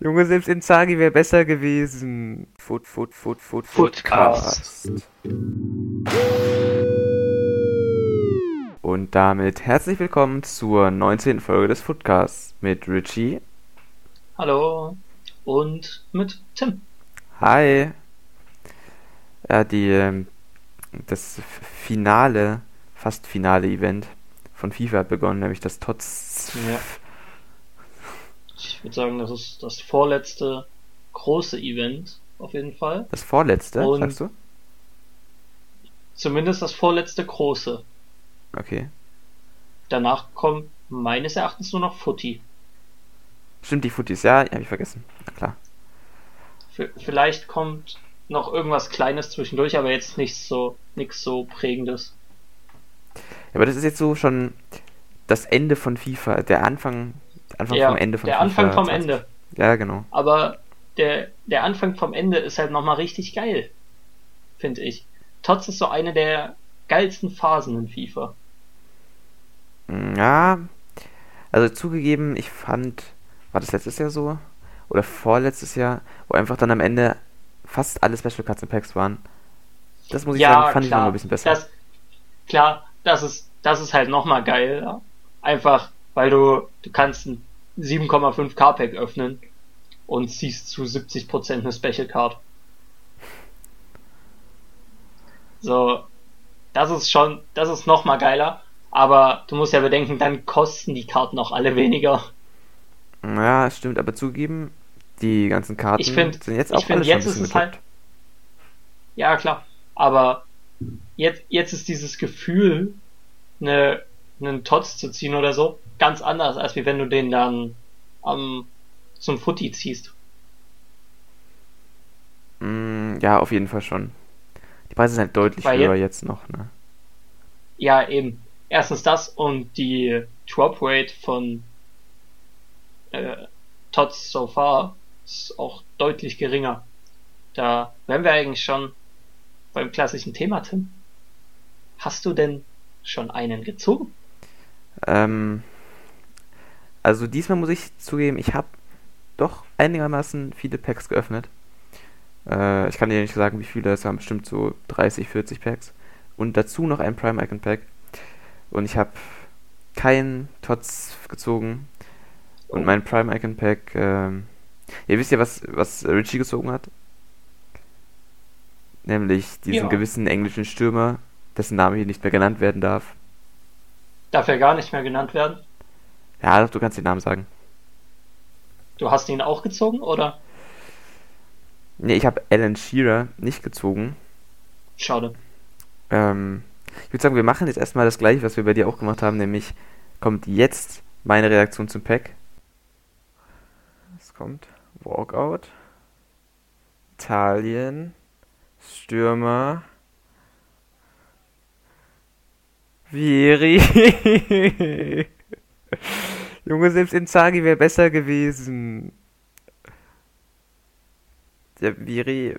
Junge, selbst Inzagi wäre besser gewesen. Foot, Foot, Foot, Foot, Footcast. Und damit herzlich willkommen zur 19. Folge des Footcasts mit Richie. Hallo. Und mit Tim. Hi. Ja, die, ähm, das Finale, fast finale Event von FIFA hat begonnen, nämlich das TOTS. Ja. Ich würde sagen, das ist das vorletzte große Event, auf jeden Fall. Das vorletzte, Und- sagst du? Zumindest das vorletzte große. Okay. Danach kommt meines Erachtens nur noch Footy. Stimmt, die Footies, ja, hab ich vergessen. Na klar. V- Vielleicht kommt noch irgendwas Kleines zwischendurch, aber jetzt nichts so, nichts so prägendes. Ja, aber das ist jetzt so schon das Ende von FIFA, der Anfang, Anfang Ja, vom Ende von der FIFA. Anfang vom 20. Ende. Ja, genau. Aber der, der Anfang vom Ende ist halt nochmal richtig geil. Finde ich. Tots ist so eine der geilsten Phasen in FIFA. Mm, Ja, also zugegeben, ich fand, war das letztes Jahr so? Oder vorletztes Jahr, wo einfach dann am Ende fast alle Special Cards und Packs waren. Das muss ich sagen, fand ich noch ein bisschen besser. Das, klar, das ist, das ist halt nochmal geil. Ja? Einfach, weil du, du kannst ein 7,5 K-Pack öffnen und ziehst zu 70% eine Special Card. So, das ist schon, das ist nochmal geiler. Aber du musst ja bedenken, dann kosten die Karten auch alle weniger. Ja, stimmt, aber zugegeben, die ganzen Karten Ich find- sind jetzt ich auch find, schon ein jetzt ist es halt-. Ja, klar. Aber jetzt, jetzt ist dieses Gefühl, eine, einen Tots zu ziehen oder so, ganz anders, als wie wenn du den dann am zum Footy ziehst. Mm, ja, auf jeden Fall schon. Die Preise sind halt deutlich Weil höher jetzt noch, ne? Ja, eben. Erstens das und die Drop Rate von äh, Tots so far ist auch deutlich geringer. Da wären wir eigentlich schon beim klassischen Thema, Tim. Hast du denn schon einen gezogen? Ähm, also diesmal muss ich zugeben, ich habe doch einigermaßen viele Packs geöffnet. Äh, ich kann dir nicht sagen, wie viele, es waren bestimmt so 30, 40 Packs. Und dazu noch ein Prime Icon Pack. Und ich habe keinen Tots gezogen. Und mein Prime Icon Pack, ähm, ihr wisst ja, was, was Richie gezogen hat? Nämlich diesen Ja. gewissen englischen Stürmer, dessen Name hier nicht mehr genannt werden darf. Darf er gar nicht mehr genannt werden? Ja, doch, du kannst den Namen sagen. Du hast ihn auch gezogen, oder? Nee, ich habe Alan Shearer nicht gezogen. Schade. Ähm, ich würde sagen, wir machen jetzt erstmal das gleiche, was wir bei dir auch gemacht haben, nämlich kommt jetzt meine Reaktion zum Pack. Es kommt Walkout, Italien, Stürmer, Vieri. Junge, selbst Inzagi wäre besser gewesen. Der Vieri.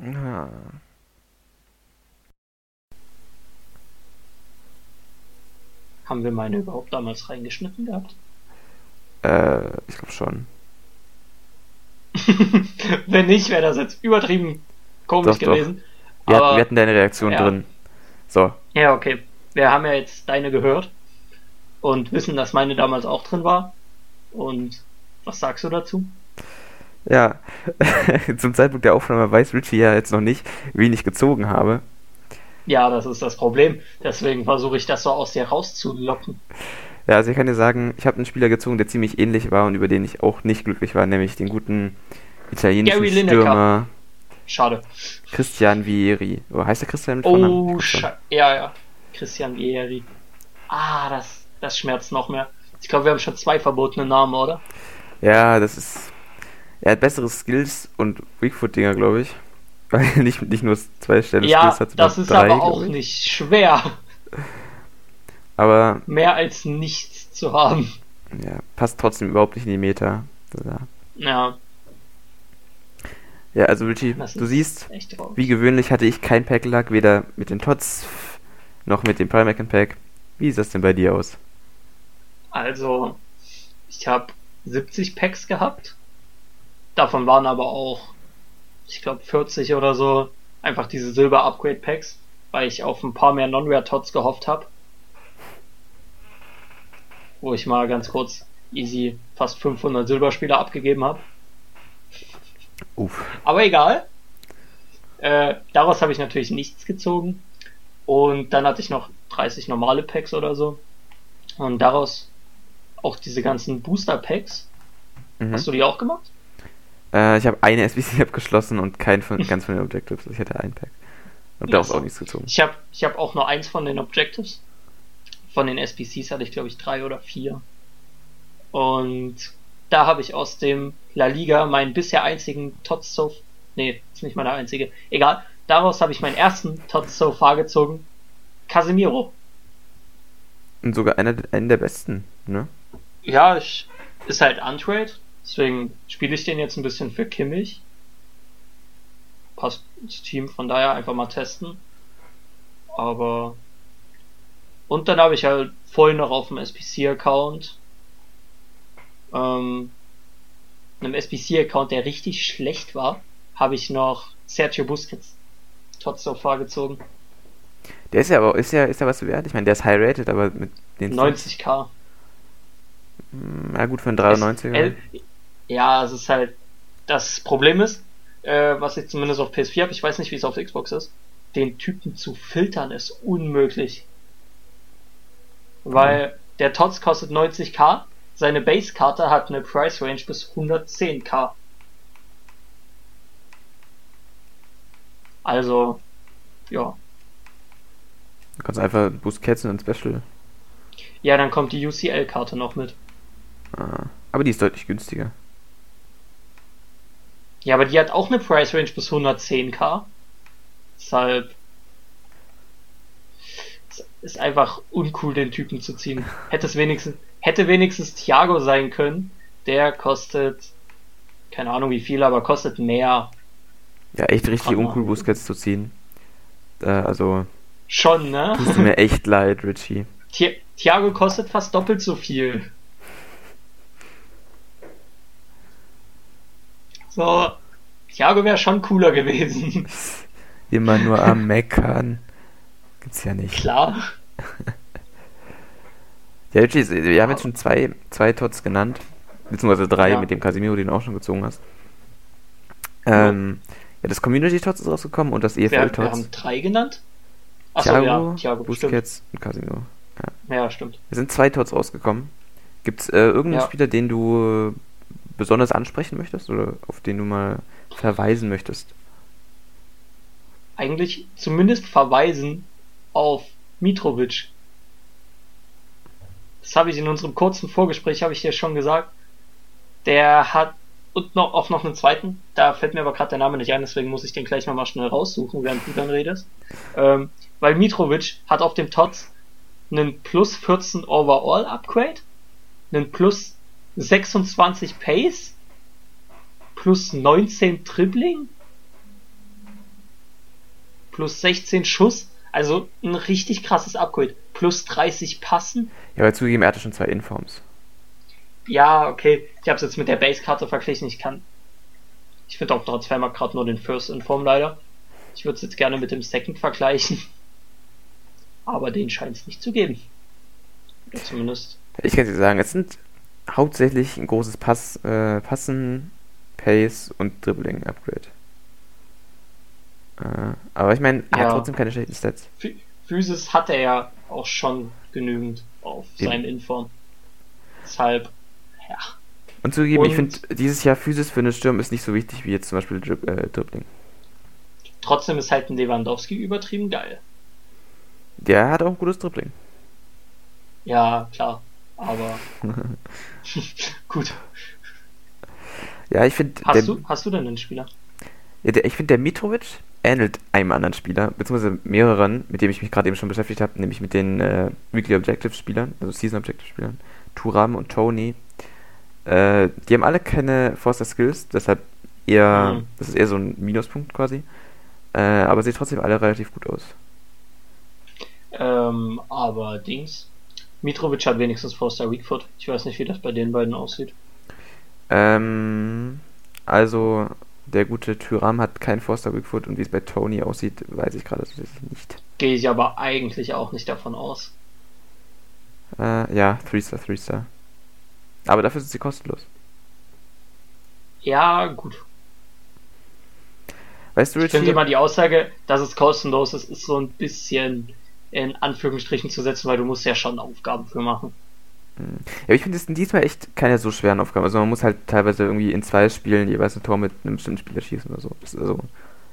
Ah. Haben wir meine überhaupt damals reingeschnitten gehabt? Äh, ich glaube schon. Wenn nicht, wäre das jetzt übertrieben komisch Doch, doch. gewesen. Wir, Aber hatten, wir hatten deine Reaktion ja. drin. So, ja, okay. Wir haben ja jetzt deine gehört und wissen, dass meine damals auch drin war. Und was sagst du dazu? ja. Zum Zeitpunkt der Aufnahme weiß Richie ja jetzt noch nicht, wen ich gezogen habe. Ja, das ist das Problem. Deswegen versuche ich das so aus dir rauszulocken. Ja, also ich kann dir sagen, ich habe einen Spieler gezogen, der ziemlich ähnlich war und über den ich auch nicht glücklich war, nämlich den guten italienischen Gary Lineker. Stürmer Schade. Christian Vieri. Oh, heißt der Christian mit? Oh, ja, ja. Christian Vieri. Ah, das, das schmerzt noch mehr. Ich glaube, wir haben schon zwei verbotene Namen, oder? Ja, das ist. Er hat bessere Skills und Weakfoot-Dinger, glaube ich. Weil er nicht, nicht nur zwei Stelle Ja, Skills hat, das sondern ist drei, aber auch ich. nicht schwer, Aber mehr als nichts zu haben. ja, passt trotzdem überhaupt nicht in die Meta. Ja. Ja, also Richie, Das du siehst, wie gewöhnlich hatte ich kein Pack-Luck, weder mit den Tots noch mit dem Prime Pack. Wie sieht das denn bei dir aus? Also, ich habe 70 Packs gehabt Davon waren aber auch, ich glaube, 40 oder so einfach diese Silber-Upgrade-Packs, weil ich auf ein paar mehr Non-Rare-Tots gehofft habe. Wo ich mal ganz kurz easy fast 500 Silberspieler abgegeben habe. Uff. Aber egal. Äh, daraus habe ich natürlich nichts gezogen. Und dann hatte ich noch 30 normale Packs oder so. Und daraus auch diese ganzen Booster Packs. Mhm. Hast du die auch gemacht? Äh, ich habe eine SBC abgeschlossen und kein von, ganz von den Objectives. Ich hatte ein Pack. Und daraus auch nichts gezogen. Ich habe ich hab auch nur eins von den Objectives. Von den SPCs hatte ich, glaube ich, drei oder vier. Und da habe ich aus dem La Liga meinen bisher einzigen Tots so... Nee, ist nicht meine einzige. Egal. Daraus habe ich meinen ersten Tots so far gezogen. Casemiro. Und sogar einer, einen der besten, ne? Ja, ich, ist halt Untrade. Deswegen spiele ich den jetzt ein bisschen für Kimmich. Passt ins Team, von daher einfach mal testen. Aber. Und dann habe ich halt vorhin noch auf dem SPC-Account. Ähm, einem SPC-Account, der richtig schlecht war, habe ich noch Sergio Busquets trotz so vorgezogen. Der ist ja aber, ist ja, ist ja was wert. Ich meine, der ist high rated, aber mit den 90k. Hm, Ja gut, für einen 93er. El- Ja, es ist halt. Das Problem ist, äh, was ich zumindest auf PS4 habe, ich weiß nicht, wie es auf Xbox ist, den Typen zu filtern ist unmöglich. Weil der Tots kostet 90k, seine Base-Karte hat eine Price Range bis 110k. Also, ja. Du kannst einfach Busquets und ein Special. Ja, dann kommt die UCL-Karte noch mit. Ah, aber die ist deutlich günstiger. Ja, aber die hat auch eine Price Range bis 110k. Deshalb es ist einfach uncool, den Typen zu ziehen. Hätte es wenigstens, hätte wenigstens Thiago sein können. Der kostet, keine Ahnung wie viel, aber kostet mehr. Ja, echt richtig man. uncool, Busquets zu ziehen. Äh, also, Schon, ne? tust du mir echt leid, Richie. Thi Thiago kostet fast doppelt so viel. So, Thiago wäre schon cooler gewesen. Immer nur am Meckern. Gibt's ja nicht. Klar. Ja, Richie, wir haben jetzt schon zwei, zwei Tots genannt. Beziehungsweise drei Ja. mit dem Casimiro, den du auch schon gezogen hast. Ähm, ja, das Community Tots ist rausgekommen und das Wir, EFL wir Tots. haben drei genannt. Achso, Thiago, ja, Thiago, stimmt. Busquets und Casimiro. Ja, stimmt. Es sind zwei Tots rausgekommen. Gibt's äh, irgendeinen Ja. Spieler, den du äh, besonders ansprechen möchtest oder auf den du mal verweisen möchtest? Eigentlich zumindest verweisen auf Mitrovic. Das habe ich in unserem kurzen Vorgespräch, habe ich dir schon gesagt. Der hat und noch auf noch einen zweiten, da fällt mir aber gerade der Name nicht ein, deswegen muss ich den gleich nochmal schnell raussuchen, während du dann redest. Ähm, weil Mitrovic hat auf dem Tots einen plus 14 Overall Upgrade, einen plus 26 Pace, plus 19 Dribbling, plus 16 Schuss, also ein richtig krasses Upgrade, plus 30 Passen. Ja, aber zugegeben, er hatte schon zwei Informs. Ja, okay, ich habe es jetzt mit der Base-Karte verglichen, ich kann. Ich finde auf Transfermarkt gerade nur den First Inform leider. Ich würde es jetzt gerne mit dem Second vergleichen. Aber den scheint es nicht zu geben. Oder zumindest. Ich kann dir sagen, es sind hauptsächlich ein großes Pass, äh, Passen, Pace und Dribbling-Upgrade. Äh, aber ich meine, er Ja. hat trotzdem keine schlechten Stats. Phy- Physis hat er ja auch schon genügend auf Eben. seinen Inform. Deshalb, ja. Und zugegeben, ich Und- finde, dieses Jahr Physis für einen Sturm ist nicht so wichtig wie jetzt zum Beispiel Drib äh, Dribbling. Trotzdem ist halt ein Lewandowski übertrieben geil. Der hat auch ein gutes Dribbling. Ja, klar. Aber gut. Ja, ich finde, der, Hast du, hast du denn einen Spieler? ja, der, ich finde, der Mitrovic ähnelt einem anderen Spieler, beziehungsweise mehreren, mit dem ich mich gerade eben schon beschäftigt habe, nämlich mit den äh, Weekly Objective-Spielern, also Season Objective-Spielern, Turam und Tony. Äh, die haben alle keine Forster Skills, deshalb eher, Mhm. das ist eher so ein Minuspunkt quasi. Äh, aber sieht trotzdem alle relativ gut aus. Ähm, aber Dings. Mitrovic hat wenigstens Forster Weakfoot. Ich weiß nicht, wie das bei den beiden aussieht. Ähm, Also, der gute Tyram hat kein Forster Bigfoot und wie es bei Tony aussieht, weiß ich gerade nicht. Gehe ich aber eigentlich auch nicht davon aus. Äh, ja, 3-Star, 3-Star. Aber dafür sind sie kostenlos. Ja, gut. Weißt du, Ich finde Richie, immer die Aussage, dass es kostenlos ist, ist so ein bisschen in Anführungsstrichen zu setzen, weil du musst ja schon Aufgaben für machen. ja, aber ich finde es diesmal echt keine so schweren Aufgaben. Also man muss halt teilweise irgendwie in zwei Spielen jeweils ein Tor mit einem bestimmten Spieler schießen oder so. Also,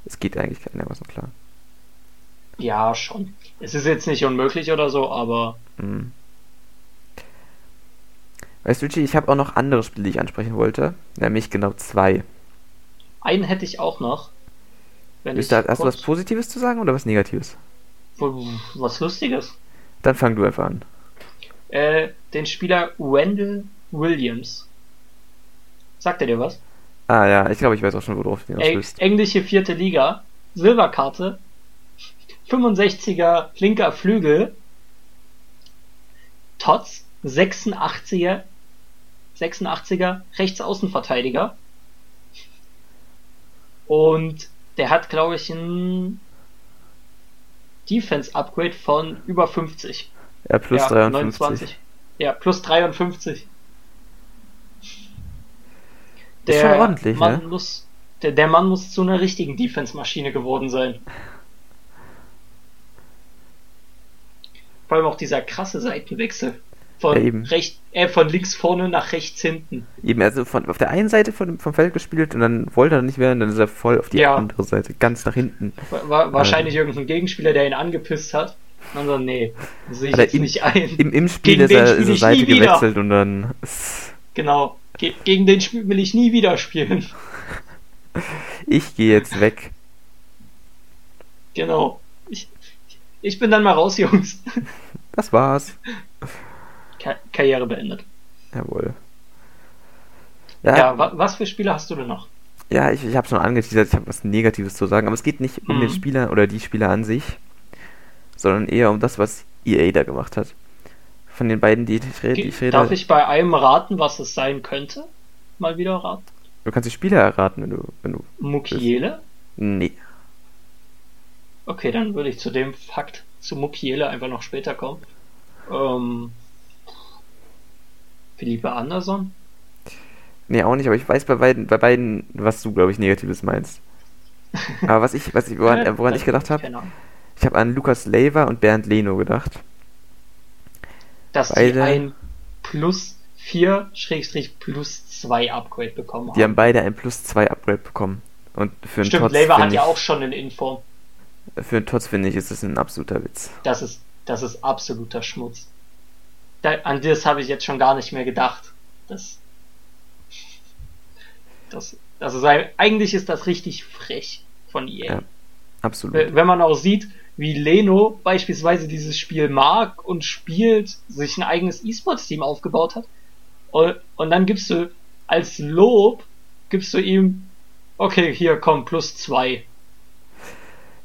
es geht eigentlich einigermaßen klar. Ja, schon. Es ist jetzt nicht unmöglich oder so, aber Mhm. Weißt du, ich habe auch noch andere Spiele, die ich ansprechen wollte. Nämlich genau zwei. einen hätte ich auch noch. Wenn ich da, hast du was Positives zu sagen oder was Negatives? was Lustiges. Dann fang du einfach an. Äh, den Spieler Wendell Williams. Sagt er dir was? Ah ja, ich glaube, ich weiß auch schon, worauf du Eng willst. englische vierte Liga. Silberkarte. 65er linker Flügel. Tots 86er 86er Rechtsaußenverteidiger. Und der hat, glaube ich, ein Defense-Upgrade von über 50. Ja, plus ja, 53. 29. Ja, plus 53. Ist schon ordentlich, Mann ne? muss, der, der Mann muss zu einer richtigen Defense-Maschine geworden sein. Vor allem auch dieser krasse Seitenwechsel. Von, Ja, eben. recht, äh, von links vorne nach rechts hinten. Eben, also von, auf der einen Seite von, vom Feld gespielt und dann wollte er nicht mehr und dann ist er voll auf die Ja. andere Seite, ganz nach hinten. War, war wahrscheinlich irgendein Gegenspieler, der ihn angepisst hat. Und dann so, nee, das sehe ich jetzt in- nicht ein. Im, im Spiel Gegen ist er, ist Seite wieder. gewechselt und dann Genau. Ge gegen den Spiel will ich nie wieder spielen. ich gehe jetzt weg. Genau. Ich, ich bin dann mal raus, Jungs. Das war's. Ka Karriere beendet. Jawohl. Ja, Ja, wa was für Spiele hast du denn noch? ja ich, ich habe schon angeteasert, ich habe was Negatives zu sagen, aber es geht nicht um Mhm. den Spieler oder die Spieler an sich, sondern eher um das, was EA da gemacht hat. Von den beiden, die ich rede, die ich rede. Darf ich bei einem raten, was es sein könnte? Mal wieder raten. Du kannst die Spieler erraten, wenn du, wenn du. Mukiele? Nee. Okay, dann würde ich zu dem Fakt zu Mukiele einfach noch später kommen. Ähm, Philippe Anderson? Nee, auch nicht, aber ich weiß bei beiden, bei beiden, was du, glaube ich, Negatives meinst. Aber was ich, was ich, woran, woran ich gedacht habe, ich habe an Lukas Lever und Bernd Leno gedacht. Dass die Beide- ein plus 4 Schrägstrich plus 2 Upgrade bekommen haben. Die haben beide ein Plus 2 Upgrade bekommen. Und für einen Stimmt, Tots, Lever hat finde ja ich, auch schon einen Inform. für einen Tots, finde ich, ist das ein absoluter Witz. Das ist, das ist absoluter Schmutz. Da, an das habe ich jetzt schon gar nicht mehr gedacht. Das, das, ist ein, eigentlich ist das richtig frech von EA. Ja. Absolut. Wenn wenn man auch sieht, wie Leno beispielsweise dieses Spiel mag und spielt, sich ein eigenes E-Sports-Team aufgebaut hat. Und, und dann gibst du als Lob, gibst du ihm, okay, hier komm, plus zwei.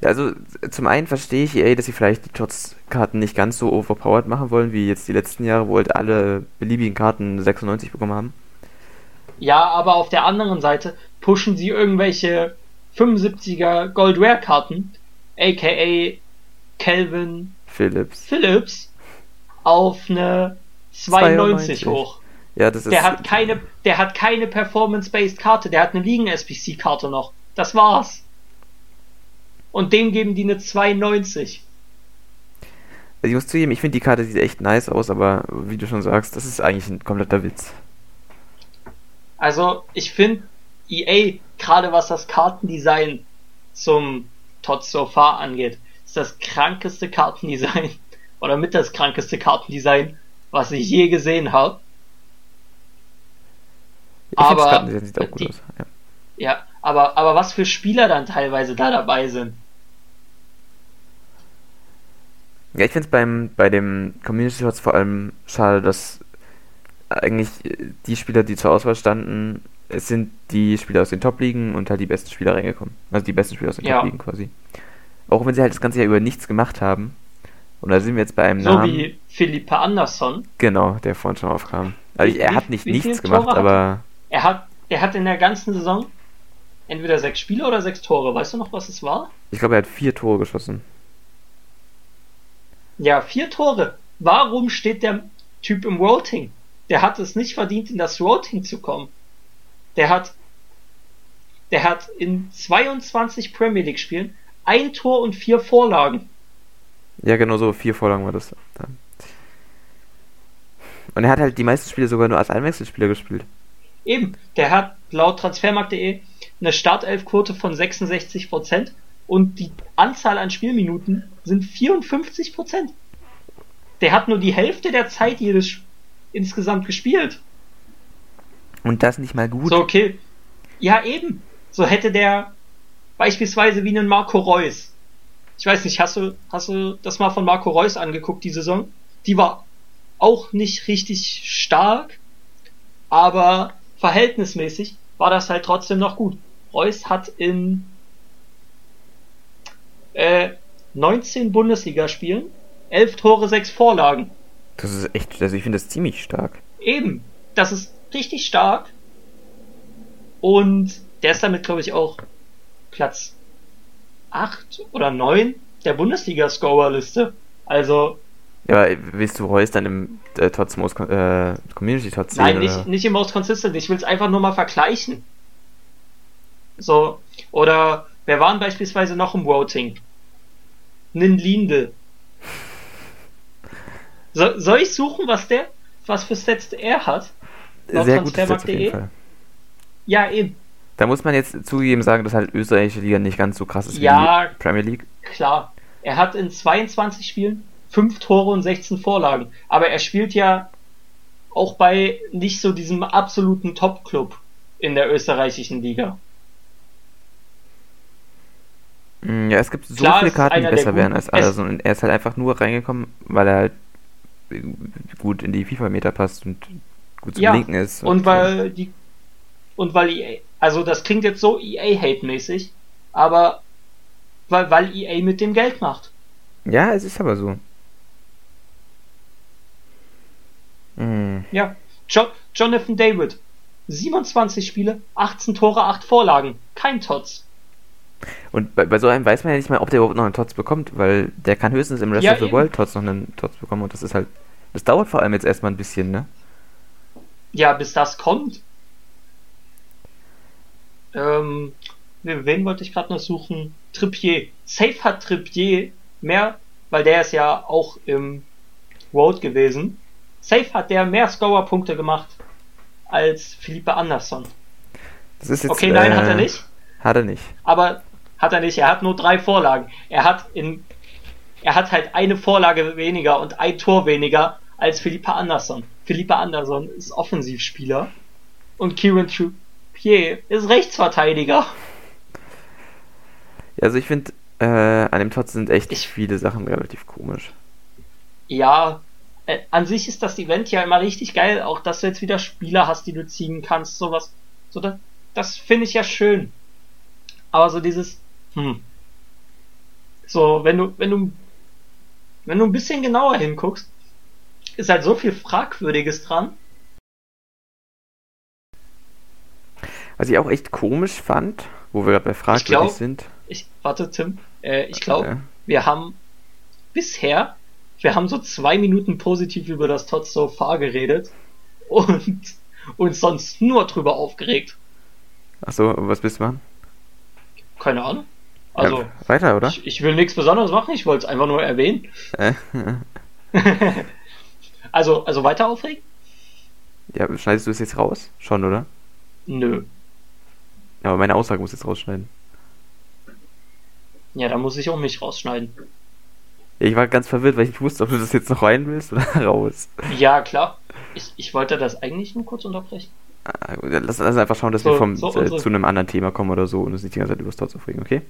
Ja, also zum einen verstehe ich EA, dass sie vielleicht die Tots-Karten nicht ganz so overpowered machen wollen, wie jetzt die letzten Jahre, wo halt alle beliebigen Karten 96 bekommen haben. Ja, aber auf der anderen Seite pushen sie irgendwelche 75er Gold Rare Karten, aka Calvin Philips. Phillips, auf eine 92 92. hoch. Ja, das ist. Der hat keine, der hat keine Performance-Based Karte, der hat eine Ligen-SBC-Karte noch. Das war's. Und dem geben die eine 92. Also ich muss zugeben, ich finde die Karte sieht echt nice aus, aber wie du schon sagst, das ist eigentlich ein kompletter Witz. Also, ich finde, EA, gerade was das Kartendesign zum Tots So Far angeht, ist das krankeste Kartendesign oder mit das krankeste Kartendesign, was ich je gesehen habe. Finde das Aber Kartendesign sieht auch gut die- aus. Ja. Ja, aber, aber was für Spieler dann teilweise da dabei sind. Ja, ich finde es beim bei dem Community Shots vor allem schade, dass eigentlich die Spieler, die zur Auswahl standen, es sind die Spieler aus den Top-Ligen und halt die besten Spieler reingekommen. Also die besten Spieler aus den Ja. Top-Ligen quasi. Auch wenn sie halt das ganze Jahr über nichts gemacht haben. Und da sind wir jetzt bei einem So Namen. wie Philippe Andersson. Genau, der vorhin schon aufkam. Also Wie- er hat nicht nichts gemacht, aber Er hat, er hat in der ganzen Saison entweder sechs Spiele oder sechs Tore. Weißt du noch, was es war? Ich glaube, er hat vier Tore geschossen. Ja, vier Tore. Warum steht der Typ im Voting? Der hat es nicht verdient, in das Voting zu kommen. Der hat, der hat in 22 Premier League Spielen ein Tor und vier Vorlagen. Ja, genau so, vier Vorlagen war das. Und er hat halt die meisten Spiele sogar nur als Einwechselspieler gespielt. Eben, der hat laut transfermarkt.de eine Startelfquote von 66% und die Anzahl an Spielminuten sind 54%. Der hat nur die Hälfte der Zeit jedes insgesamt gespielt. Und das nicht mal gut. So, okay. Ja, eben. So hätte der beispielsweise wie einen Marco Reus. Ich weiß nicht, hast du, hast du das mal von Marco Reus angeguckt, die Saison? Die war auch nicht richtig stark, aber verhältnismäßig war das halt trotzdem noch gut. Reus hat in äh, 19 Bundesligaspielen 11 Tore, 6 Vorlagen. Das ist echt, also ich finde das ziemlich stark. Eben, das ist richtig stark. Und der ist damit, glaube ich, auch Platz 8 oder 9 der Bundesliga-Scorer-Liste. Also. Ja, aber willst du Reus dann im äh, Tots Most äh, Community Tots sehen? Nein, nicht, nicht im Most Consistent. Ich will es einfach nur mal vergleichen. So, oder wer waren beispielsweise noch im Voting? Nin Linde. So, soll ich suchen, was der, was für Stats er hat? Sehr gut Stats auf jeden Fall. Ja, eben. Da muss man jetzt zugegeben sagen, dass halt österreichische Liga nicht ganz so krass ist ja, wie die Premier League. Klar. Er hat in 22 Spielen 5 Tore und 16 Vorlagen. Aber er spielt ja auch bei nicht so diesem absoluten Top-Club in der österreichischen Liga. Mm, ja, es gibt so Klar, viele Karten, die besser wären als Anderson. Und er ist halt einfach nur reingekommen, weil er halt gut in die FIFA-Meter passt und gut zum ja, Linken ist. Und, und weil die und weil EA, also das klingt jetzt so EA-Hate-mäßig, aber weil, weil EA mit dem Geld macht. Ja, es ist aber so. Mhm. Ja, jo Jonathan David, 27 Spiele, 18 Tore, 8 Vorlagen, kein Tots. Und bei, bei, so einem weiß man ja nicht mal, ob der überhaupt noch einen Tots bekommt, weil der kann höchstens im Rest ja, of the. World Tots noch einen Tots bekommen und das ist halt, das dauert vor allem jetzt erstmal ein bisschen, ne? Ja, bis das kommt. Ähm, wen wollte ich gerade noch suchen? Trippier. Safe hat Trippier mehr, weil der ist ja auch im Road gewesen. Safe hat der mehr Scorer-Punkte gemacht als Philippe Andersson. Das ist jetzt, okay, nein, äh, hat er nicht. Hat er nicht. Aber hat er nicht. Er hat nur drei Vorlagen. Er hat in, er hat halt eine Vorlage weniger und ein Tor weniger als Philippe Andersson. Philippe Andersson ist Offensivspieler und Kieran Trippier ist Rechtsverteidiger. Ja, also ich finde, äh, an dem Tots sind echt ich, viele Sachen relativ komisch. Ja, äh, an sich ist das Event ja immer richtig geil, auch dass du jetzt wieder Spieler hast, die du ziehen kannst, sowas. So, das, das finde ich ja schön. Aber so dieses, hm. So, wenn du, wenn du, wenn du ein bisschen genauer hinguckst, ist halt so viel Fragwürdiges dran. Was ich auch echt komisch fand, wo wir gerade bei fragwürdig glaub, sind. Ich, warte, Tim, äh, ich glaube, ja. wir haben bisher, wir haben so zwei Minuten positiv über das Tot so far geredet und uns sonst nur drüber aufgeregt. Achso, was bist du machen? Keine Ahnung. Also, ja, weiter, oder? Ich, ich, will nichts Besonderes machen, ich wollte es einfach nur erwähnen. Äh, also, also weiter aufregen? Ja, schneidest du es jetzt raus? Schon, oder? Nö. Ja, aber meine Aussage muss jetzt rausschneiden. Ja, da muss ich auch mich rausschneiden. Ich war ganz verwirrt, weil ich nicht wusste, ob du das jetzt noch rein willst oder raus. Ja, klar. Ich, ich wollte das eigentlich nur kurz unterbrechen. Ah, lass uns einfach schauen, dass so, wir vom, so äh, zu einem anderen Thema kommen oder so und uns nicht die ganze Zeit über das Tor aufregen, okay?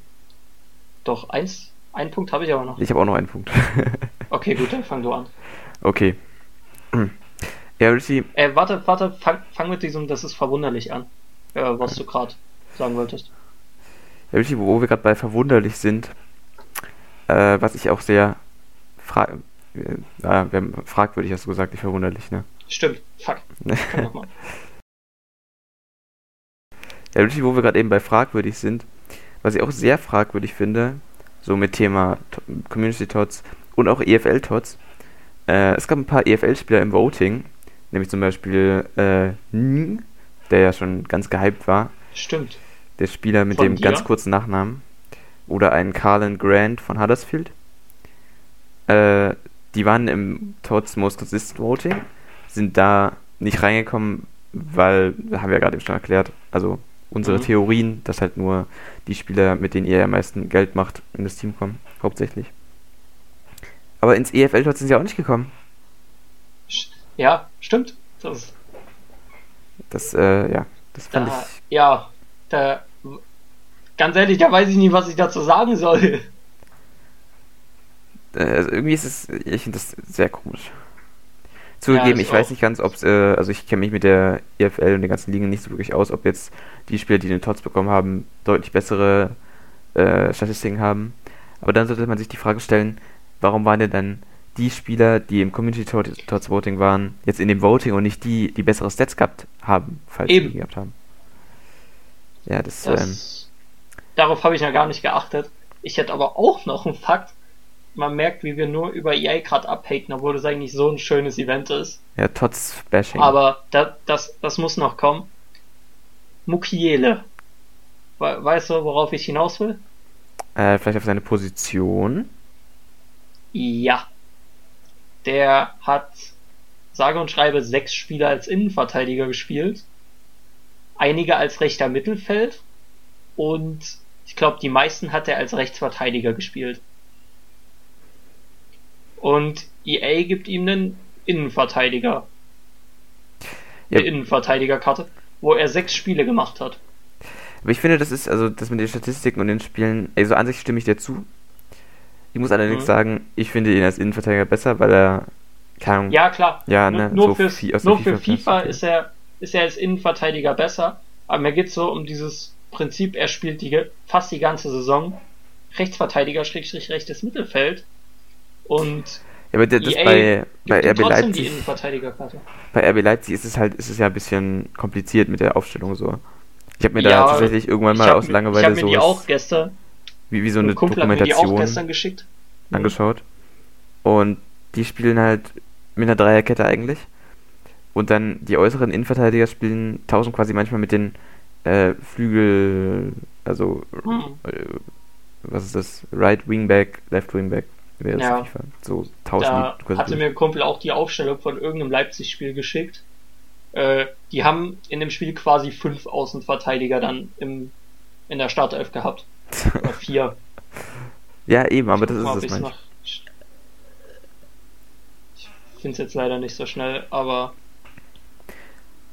Doch, eins, einen Punkt habe ich aber noch. Ich habe auch noch einen Punkt. okay, gut, dann fang du an. Okay. Ja, Richie. Äh, warte, warte, fang, fang mit diesem, das ist verwunderlich an, äh, was du gerade sagen wolltest. Ja, Richie, wo wir gerade bei verwunderlich sind, äh, was ich auch sehr fra äh, fragwürdig hast du gesagt, nicht verwunderlich, ne? Stimmt, fuck. Nochmal. Ja, wirklich, wo wir gerade eben bei fragwürdig sind, was ich auch sehr fragwürdig finde, so mit Thema Community Tots und auch EFL Tots. Äh, es gab ein paar EFL-Spieler im Voting, nämlich zum Beispiel äh, Ng, der ja schon ganz gehypt war. Stimmt. Der Spieler mit Von dem dir? ganz kurzen Nachnamen. Oder ein Carlin Grant von Huddersfield. Äh, die waren im Tots Most Consistent Voting, sind da nicht reingekommen, weil, haben wir ja gerade eben schon erklärt, also unsere Mhm. Theorien, dass halt nur die Spieler, mit denen ihr am meisten Geld macht, in das Team kommen, hauptsächlich. Aber ins EFL Tots sind sie auch nicht gekommen. Ja, stimmt. Das, Das, äh, ja, das fand da, ich. ja, da, ganz ehrlich, da weiß ich nicht, was ich dazu sagen soll. Äh, also irgendwie ist es, ich finde das sehr komisch. Zugegeben, ich ich weiß auch. nicht ganz, ob es, äh, also ich kenne mich mit der EFL und den ganzen Ligen nicht so wirklich aus, ob jetzt die Spieler, die den Tots bekommen haben, deutlich bessere äh, Statistiken haben. Aber dann sollte man sich die Frage stellen, warum waren denn dann die Spieler, die im Community Tot- Tots Voting waren, jetzt in dem Voting und nicht die, die bessere Stats gehabt haben, falls Eben. sie die gehabt haben. Ja, das, ähm, Das, darauf habe ich noch gar nicht geachtet. Ich hätte aber auch noch einen Fakt. Man merkt, wie wir nur über EA gerade abhaten, obwohl das eigentlich so ein schönes Event ist. ja, Tots Bashing. Aber da, das, das muss noch kommen. Mukiele. We weißt du, worauf ich hinaus will? Äh, vielleicht auf seine Position. Ja. Der hat sage und schreibe sechs Spiele als Innenverteidiger gespielt. Einige als rechter Mittelfeld. Und ich glaube, die meisten hat er als Rechtsverteidiger gespielt. Und EA gibt ihm einen Innenverteidiger. Ja. Eine Innenverteidigerkarte, wo er sechs Spiele gemacht hat. Aber ich finde, das ist, also das mit den Statistiken und den Spielen, also an sich stimme ich dir zu. Ich muss allerdings Mhm. sagen, ich finde ihn als Innenverteidiger besser, weil er, keine Ahnung, Ja, klar. Ja, nur ne, nur, so fürs, nur für FIFA FIFA okay. ist er, ist er als Innenverteidiger besser. Aber mir geht's so um dieses Prinzip, er spielt die, fast die ganze Saison Rechtsverteidiger, Schrägstrich rechtes Mittelfeld. Und ja, aber das EA bei, bei RB Leipzig, Innenverteidigerkarte. bei RB Leipzig ist es halt, ist es ja ein bisschen kompliziert mit der Aufstellung so. Ich habe mir Ja, da tatsächlich irgendwann Ich mal habe aus ich Langeweile hab mir die auch gestern, wie, wie so ein eine Kumpel hat mir die auch Dokumentation gestern geschickt. angeschaut. Und die spielen halt mit einer Dreierkette eigentlich. Und dann die äußeren Innenverteidiger spielen, tauschen quasi manchmal mit den äh, Flügel, also Hm. äh, was ist das? Right Wingback, Left Wingback wäre das Ja. FIFA. So tauschen Da die hatte mir ein Kumpel auch die Aufstellung von irgendeinem Leipzig-Spiel geschickt. Äh, die haben in dem Spiel quasi fünf Außenverteidiger dann im, in der Startelf gehabt. Oder vier. ja, eben, aber das Guck ist ich's manchmal. noch- Ich finde es jetzt leider nicht so schnell, aber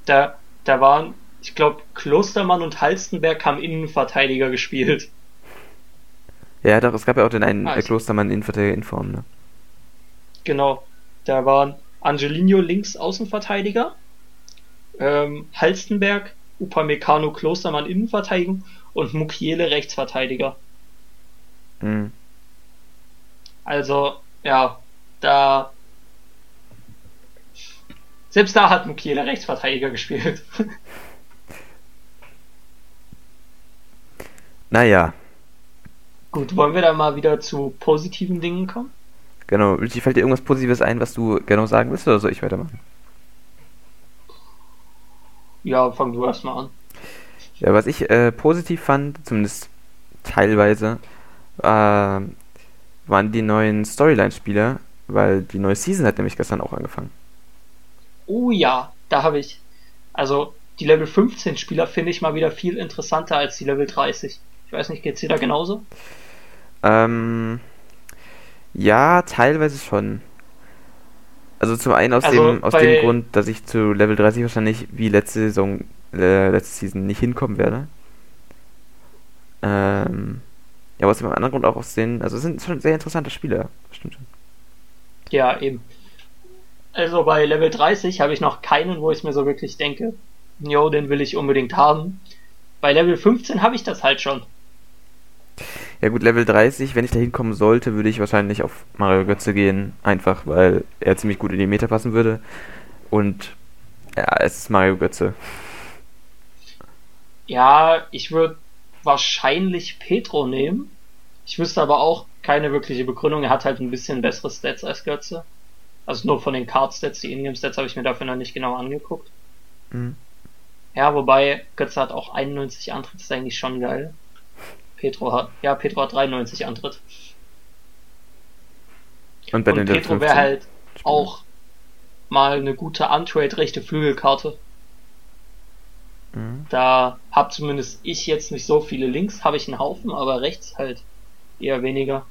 da, da waren, ich glaube, Klostermann und Halstenberg haben Innenverteidiger gespielt. Ja, doch, es gab ja auch den einen Ah, äh, ich- Klostermann Innenverteidiger in Form, ne? Genau. Da waren Angelino links Außenverteidiger, ähm, Halstenberg, Upamecano Klostermann Innenverteidigung und Mukiele Rechtsverteidiger. Mhm. Also, ja, da. Selbst da hat Mukiele Rechtsverteidiger gespielt. Naja, Gut, wollen wir da mal wieder zu positiven Dingen kommen? genau. Richie, fällt dir irgendwas Positives ein, was du genau sagen willst, oder soll ich weitermachen? Ja, fang du erstmal an. Ja, was ich äh, positiv fand, zumindest teilweise, äh, waren die neuen Storyline-Spieler, weil die neue Season hat nämlich gestern auch angefangen. Oh ja, da habe ich. Also, die Level 15 Spieler finde ich mal wieder viel interessanter als die Level 30. Ich weiß nicht, geht's dir da genauso? Ähm, ja, teilweise schon. Also zum einen aus Also dem aus dem Grund, dass ich zu Level 30 wahrscheinlich wie letzte Saison, äh, letzte Season nicht hinkommen werde. Ähm, ja, aber aus dem anderen Grund auch aus den, also es sind schon sehr interessante Spieler, stimmt schon. Ja, eben. Also bei Level 30 habe ich noch keinen, wo ich mir so wirklich denke, jo, den will ich unbedingt haben. Bei Level 15 habe ich das halt schon. Ja gut, Level 30, wenn ich da hinkommen sollte, würde ich wahrscheinlich auf Mario Götze gehen, einfach weil er ziemlich gut in die Meta passen würde. Und ja, es ist Mario Götze. Ja, ich würde wahrscheinlich Petro nehmen. Ich wüsste aber auch keine wirkliche Begründung. Er hat halt ein bisschen bessere Stats als Götze. Also nur von den Card-Stats, die Ingame-Stats habe ich mir dafür noch nicht genau angeguckt. Mhm. Ja, wobei Götze hat auch 91 Antritt, ist eigentlich schon geil. Petro hat, ja, Petro hat 93 Antritt. Und, bei Und Petro wäre halt auch mal eine gute Untrade rechte Flügelkarte. Mhm. Da hab zumindest ich jetzt nicht so viele Links, habe ich einen Haufen, aber rechts halt eher weniger.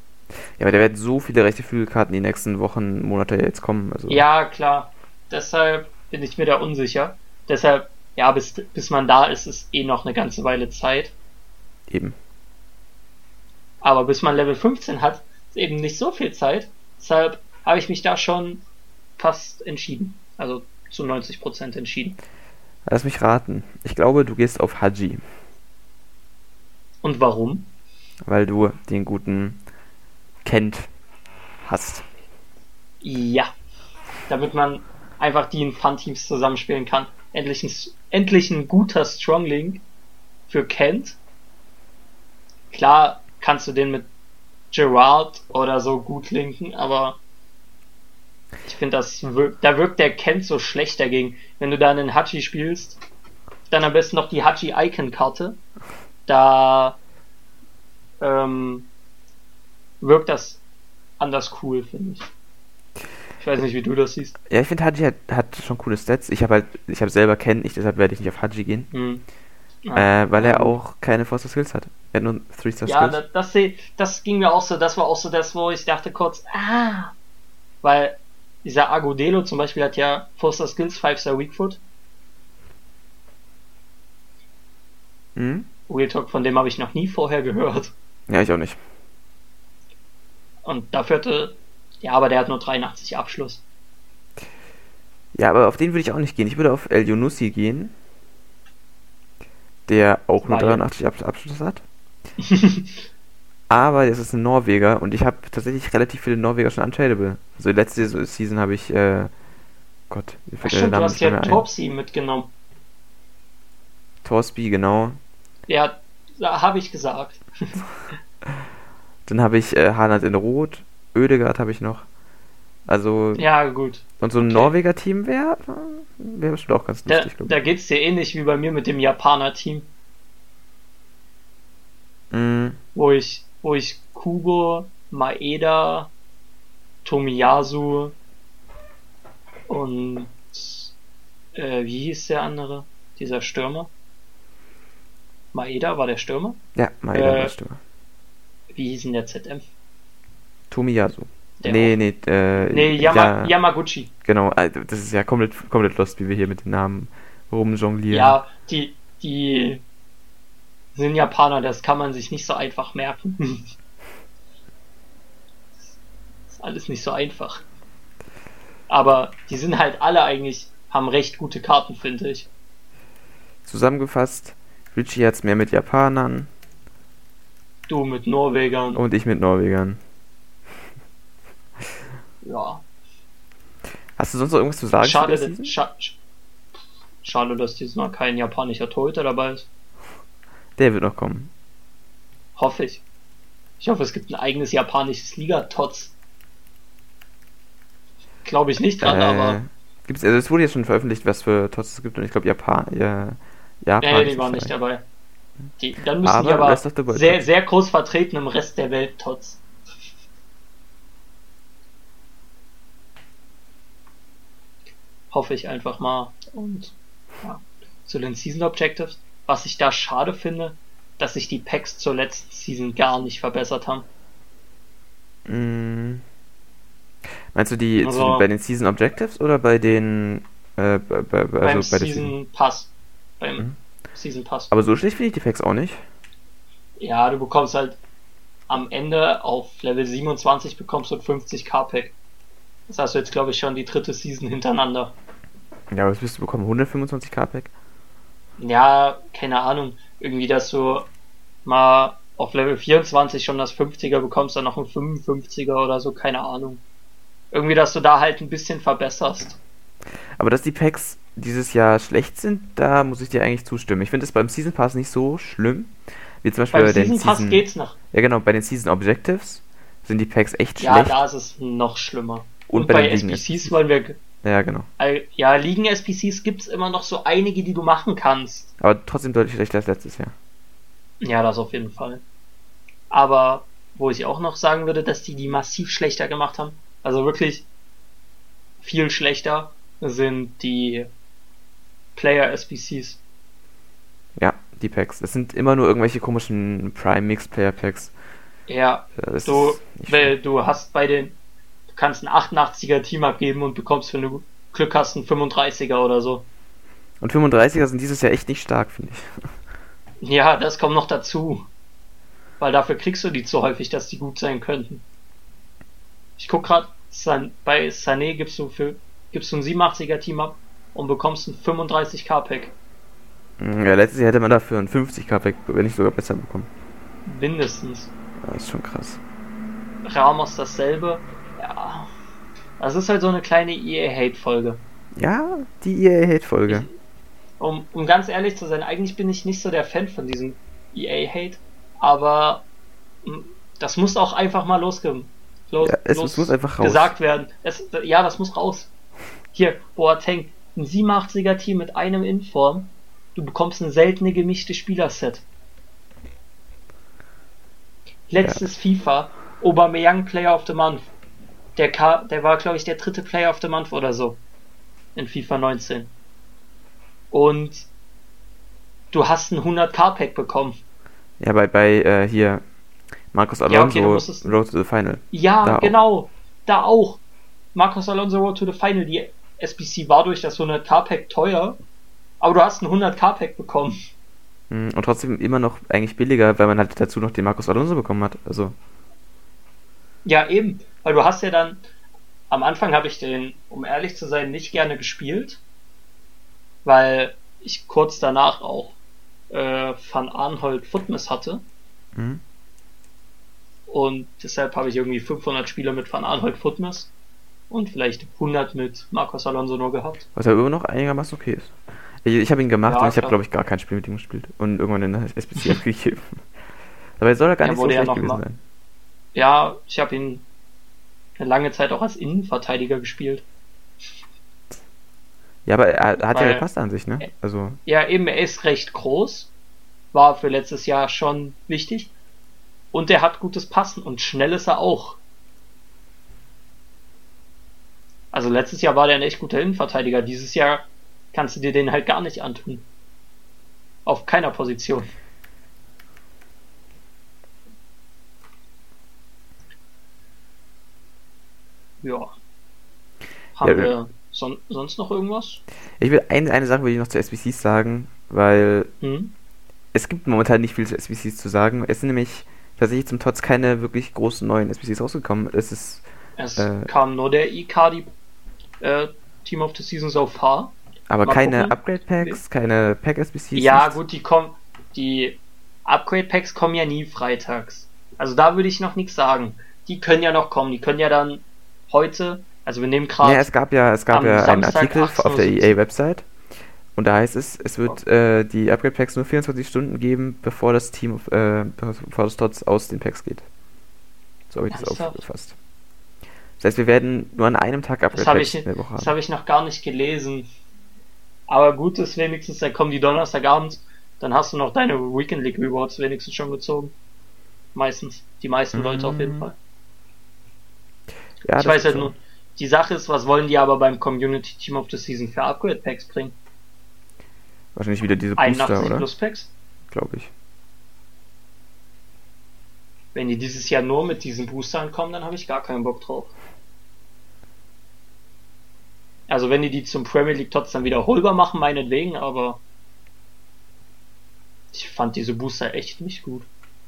Ja, aber da werden so viele rechte Flügelkarten die nächsten Wochen, Monate jetzt kommen. Also Ja, klar. Deshalb bin ich mir da unsicher. Deshalb, ja, bis, bis man da ist, ist eh noch eine ganze Weile Zeit. eben. Aber bis man Level 15 hat, ist eben nicht so viel Zeit. Deshalb habe ich mich da schon fast entschieden. Also zu 90% entschieden. Lass mich raten. Ich glaube, du gehst auf Haji, Und warum? weil du den guten Kent hast. Ja. Damit man einfach die in Fun-Teams zusammenspielen kann. Endlich ein, endlich ein guter Strong Link für Kent. Klar kannst du den mit Gerard oder so gut linken, aber ich finde, das wirkt, da wirkt der Kent so schlecht dagegen. Wenn du da einen Hachi spielst, dann am besten noch die Hachi Icon Karte. Da ähm, wirkt das anders cool, finde ich. Ich weiß nicht, wie du das siehst. Ja, ich finde Haji hat, hat schon coole Stats. Ich habe halt, ich habe selber Kent nicht, deshalb werde ich nicht auf Haji gehen. Hm. Äh, weil er auch keine Foster Skills hat. Er hat nur 3-Star Ja, Skills. das, das, seh- das ging mir auch so, das war auch so das, wo ich dachte kurz, ah, weil dieser Agudelo zum Beispiel hat ja Foster Skills, 5-Star Weakfoot. Hm? Real Talk, von dem habe ich noch nie vorher gehört. Ja, ich auch nicht. Und dafür hatte, ja, aber der hat nur 83 Abschluss. Ja, aber auf den würde ich auch nicht gehen. Ich würde auf El Yunusi gehen. Der auch nur Weil- 83 Ab Abschluss hat. aber das ist ein Norweger und ich habe tatsächlich relativ viele Norweger schon untradable. Also letzte Se- Season habe ich, äh, Gott, wie Ach stimmt, du hast ja? Torpsy mitgenommen. Torsby, genau. Ja, da habe ich gesagt. Dann habe ich äh, Haaland in Rot. Ödegard habe ich noch. Also, Ja, gut. und so ein okay. Norweger-Team wäre wär bestimmt auch ganz Da, lustig, da glaube geht's dir ähnlich wie bei mir mit dem Japaner-Team. Mm, wo ich, wo ich Kubo, Maeda, Tomiyasu und äh, wie hieß der andere? Dieser Stürmer? Maeda war der Stürmer? ja, Maeda Äh, äh, Stimme. Wie hieß denn der ZM? Tomiyasu. Der nee, nee, äh, Nee, Yama, ja, Yamaguchi. genau. äh, Das ist ja komplett, komplett lost, wie wir hier mit den Namen rumjonglieren. Ja, die, die sind Japaner, das kann man sich nicht so einfach merken. ist alles nicht so einfach. Aber die sind halt alle eigentlich, haben recht gute Karten, finde ich. Zusammengefasst, Richie hat's mehr mit Japanern Du mit Norwegern, und ich mit Norwegern. Ja. Hast du sonst noch irgendwas zu sagen Schade, dass, scha schade, dass diesmal kein japanischer Torhüter dabei ist. Der wird noch kommen. Hoffe ich. Ich hoffe, es gibt ein eigenes japanisches Liga-Tots. Glaube ich nicht dran, aber. Gibt's, also es wurde jetzt schon veröffentlicht, was für Tots es gibt und ich glaube Japan, ja, Japan. Nee, die waren nicht dabei. Die, dann müssen Aber die aber sehr, sehr groß vertreten im Rest der Welt Tots. Hoffe ich einfach mal. Und ja, zu den Season Objectives, was ich da schade finde, dass sich die Packs zur letzten Season gar nicht verbessert haben. Mm. Meinst du die Also- zu, bei den Season Objectives oder bei den äh, bei, bei, bei- beim also bei Season Season? Pass. Beim Mhm. Season Pass. Aber so schlecht finde ich die Packs auch nicht. Ja, du bekommst halt am Ende auf Level 27 bekommst du ein 50k Pack. Das hast du jetzt, glaube ich, schon die dritte Season hintereinander. Ja, was wirst du bekommen? 125k Pack? Ja, keine Ahnung. Irgendwie, dass du mal auf Level 24 schon das 50er bekommst, dann noch ein 55er oder so, keine Ahnung. Irgendwie, dass du da halt ein bisschen verbesserst. Aber dass die Packs dieses Jahr schlecht sind, da muss ich dir eigentlich zustimmen. Ich finde es beim Season Pass nicht so schlimm, wie zum Beispiel Beim bei den Season Pass Season, geht's noch. ja genau, bei den Season Objectives sind die Packs echt Ja, schlecht. da ist es noch schlimmer. Und Und, bei bei, SPCs wollen wir. Ja, genau. All- Ja, Ligen-SPCs gibt's immer noch so einige, die du machen kannst. Aber trotzdem deutlich schlechter als letztes Jahr. Ja, das auf jeden Fall. Aber wo ich auch noch sagen würde, dass die die massiv schlechter gemacht haben, also wirklich viel schlechter, sind die Player-SPCs. Ja, die Packs. Das sind immer nur irgendwelche komischen Prime Mix Player Packs. Ja, du, ist nicht weil du hast bei den, kannst ein 88er Team abgeben und bekommst, wenn du Glück hast, einen 35er oder so. Und 35er sind dieses Jahr echt nicht stark, finde ich. Ja, das kommt noch dazu. Weil dafür kriegst du die zu häufig, dass die gut sein könnten. Ich guck grad, San, bei Sané gibst du für, gibst du ein 87er Team ab und bekommst ein 35k Pack. Ja, letztes Jahr hätte man dafür ein 50k Pack, wenn nicht sogar besser bekommen. Mindestens. Ja, Das ist schon krass. Ramos dasselbe. Ja. Das ist halt so eine kleine EA-Hate-Folge. Ja, die EA-Hate-Folge. Um, um ganz ehrlich zu sein, eigentlich bin ich nicht so der Fan von diesem EA-Hate, aber mm, das muss auch einfach mal losge los, Ja, es los muss einfach raus. gesagt werden. Es, ja, das muss raus. Hier, Boateng, ein 87er Team mit einem Inform, du bekommst ein seltene gemischte Spielerset. Letztes FIFA, Aubameyang Player of the Month. Der, Ka der war, glaube ich, der dritte Player of the Month oder so. In FIFA 19. Und du hast ein 100k-Pack bekommen. Ja, bei, bei äh, hier Marcos Ja, okay, Alonso, musst es- Road to the Final. Ja, Da auch. genau. Da auch. Marcos Alonso Road to the Final. Die SBC war durch das 100k-Pack teuer. Aber du hast ein 100k-Pack bekommen. Mhm, Und trotzdem immer noch eigentlich billiger, weil man halt dazu noch den Marcos Alonso bekommen hat. Also, Ja, eben. Weil du hast ja dann. Am Anfang habe ich den, um ehrlich zu sein, nicht gerne gespielt. Weil ich kurz danach auch äh, Van Arnhold Footmiss hatte. mhm. Und deshalb habe ich irgendwie 500 Spiele mit Van Arnhold Footmiss. Und vielleicht 100 mit Marcos Alonso nur gehabt. was ja immer noch einigermaßen okay ist. Ich, ich habe ihn gemacht Ja, und ich habe, glaube ich, gar kein Spiel mit ihm gespielt. Und irgendwann in der SPC abgegeben. Dabei soll er gar Er nicht so ja schlecht gewesen mal- sein. Ja, ich habe ihn eine lange Zeit auch als Innenverteidiger gespielt. Ja, aber er, er hat ja Weil- gepasst an sich, ne? Also, Ja, eben, er ist recht groß. War für letztes Jahr schon wichtig. Und er hat gutes Passen und schnell ist er auch. Also letztes Jahr war der ein echt guter Innenverteidiger. Dieses Jahr kannst du dir den halt gar nicht antun. Auf keiner Position. Ja. Haben Ja, wir son sonst noch irgendwas? ich will eine, eine Sache will ich noch zu SBCs sagen, weil Hm? es gibt momentan nicht viel zu SBCs zu sagen. Es sind nämlich tatsächlich zum Trotz keine wirklich großen neuen SBCs rausgekommen. Es ist, Es Äh, kam nur der Icardi äh, Team of the Season so far. aber Mal keine gucken. Upgrade Packs, keine Pack SBCs. ja, gut, die kommen, die Upgrade Packs kommen ja nie freitags. Also da würde ich noch nichts sagen. Die können ja noch kommen. Die können ja dann heute, also wir nehmen gerade Ja, es gab ja, es gab ja einen Samstag Artikel 18:17 auf der EA-Website und da heißt es, es wird äh, die Upgrade Packs nur 24 Stunden geben, bevor das Team, äh, bevor das Tots aus den Packs geht. So habe ich das aufgefasst. Das heißt, wir werden nur an einem Tag Upgrade Das habe Packs ich, in der Woche das habe ich noch gar nicht gelesen. Aber gut ist wenigstens, dann kommen die Donnerstagabend, dann hast du noch deine Weekend League Rewards wenigstens schon gezogen. Meistens. Die meisten Leute auf jeden Mhm. Fall. Ja, ich weiß halt nur, die Sache ist, was wollen die aber beim Community Team of the Season für Upgrade Packs bringen? Wahrscheinlich wieder diese Booster, 81 oder? Plus Packs? Glaube ich. Wenn die dieses Jahr nur mit diesen Boostern kommen, dann habe ich gar keinen Bock drauf. Also wenn die die zum Premier League Tots dann wiederholbar machen, meinetwegen, aber ich fand diese Booster echt nicht gut.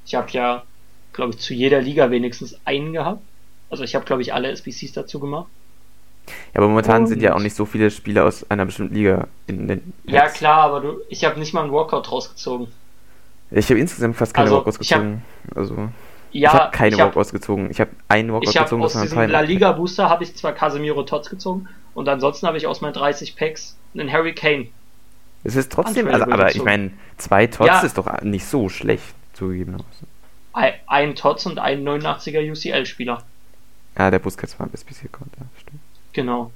Ich habe ja, glaube ich, zu jeder Liga wenigstens einen gehabt. Also ich habe, glaube ich, alle SBCs dazu gemacht. Ja, aber momentan sind ja Und- auch nicht so viele Spieler aus einer bestimmten Liga in den Ja klar, aber du, ich habe nicht mal einen Walkout rausgezogen. Ich habe insgesamt fast keine Also, Walkouts ich hab- gezogen. Also, Ja, ich habe keine ich hab- Walkouts gezogen. Ich habe einen Walkout Ich habe gezogen, aus diesem. La Liga Booster habe ich zwar Casemiro Tots gezogen und ansonsten habe ich aus meinen 30 Packs einen Harry Kane. Es ist trotzdem, also, aber ich meine, zwei Tots ja, ist doch nicht so schlecht, zugegebenermaßen. Ein, ein Tots und ein 89er UCL-Spieler. Ja, der Busquets war bis hier kommt, ja, stimmt. Genau.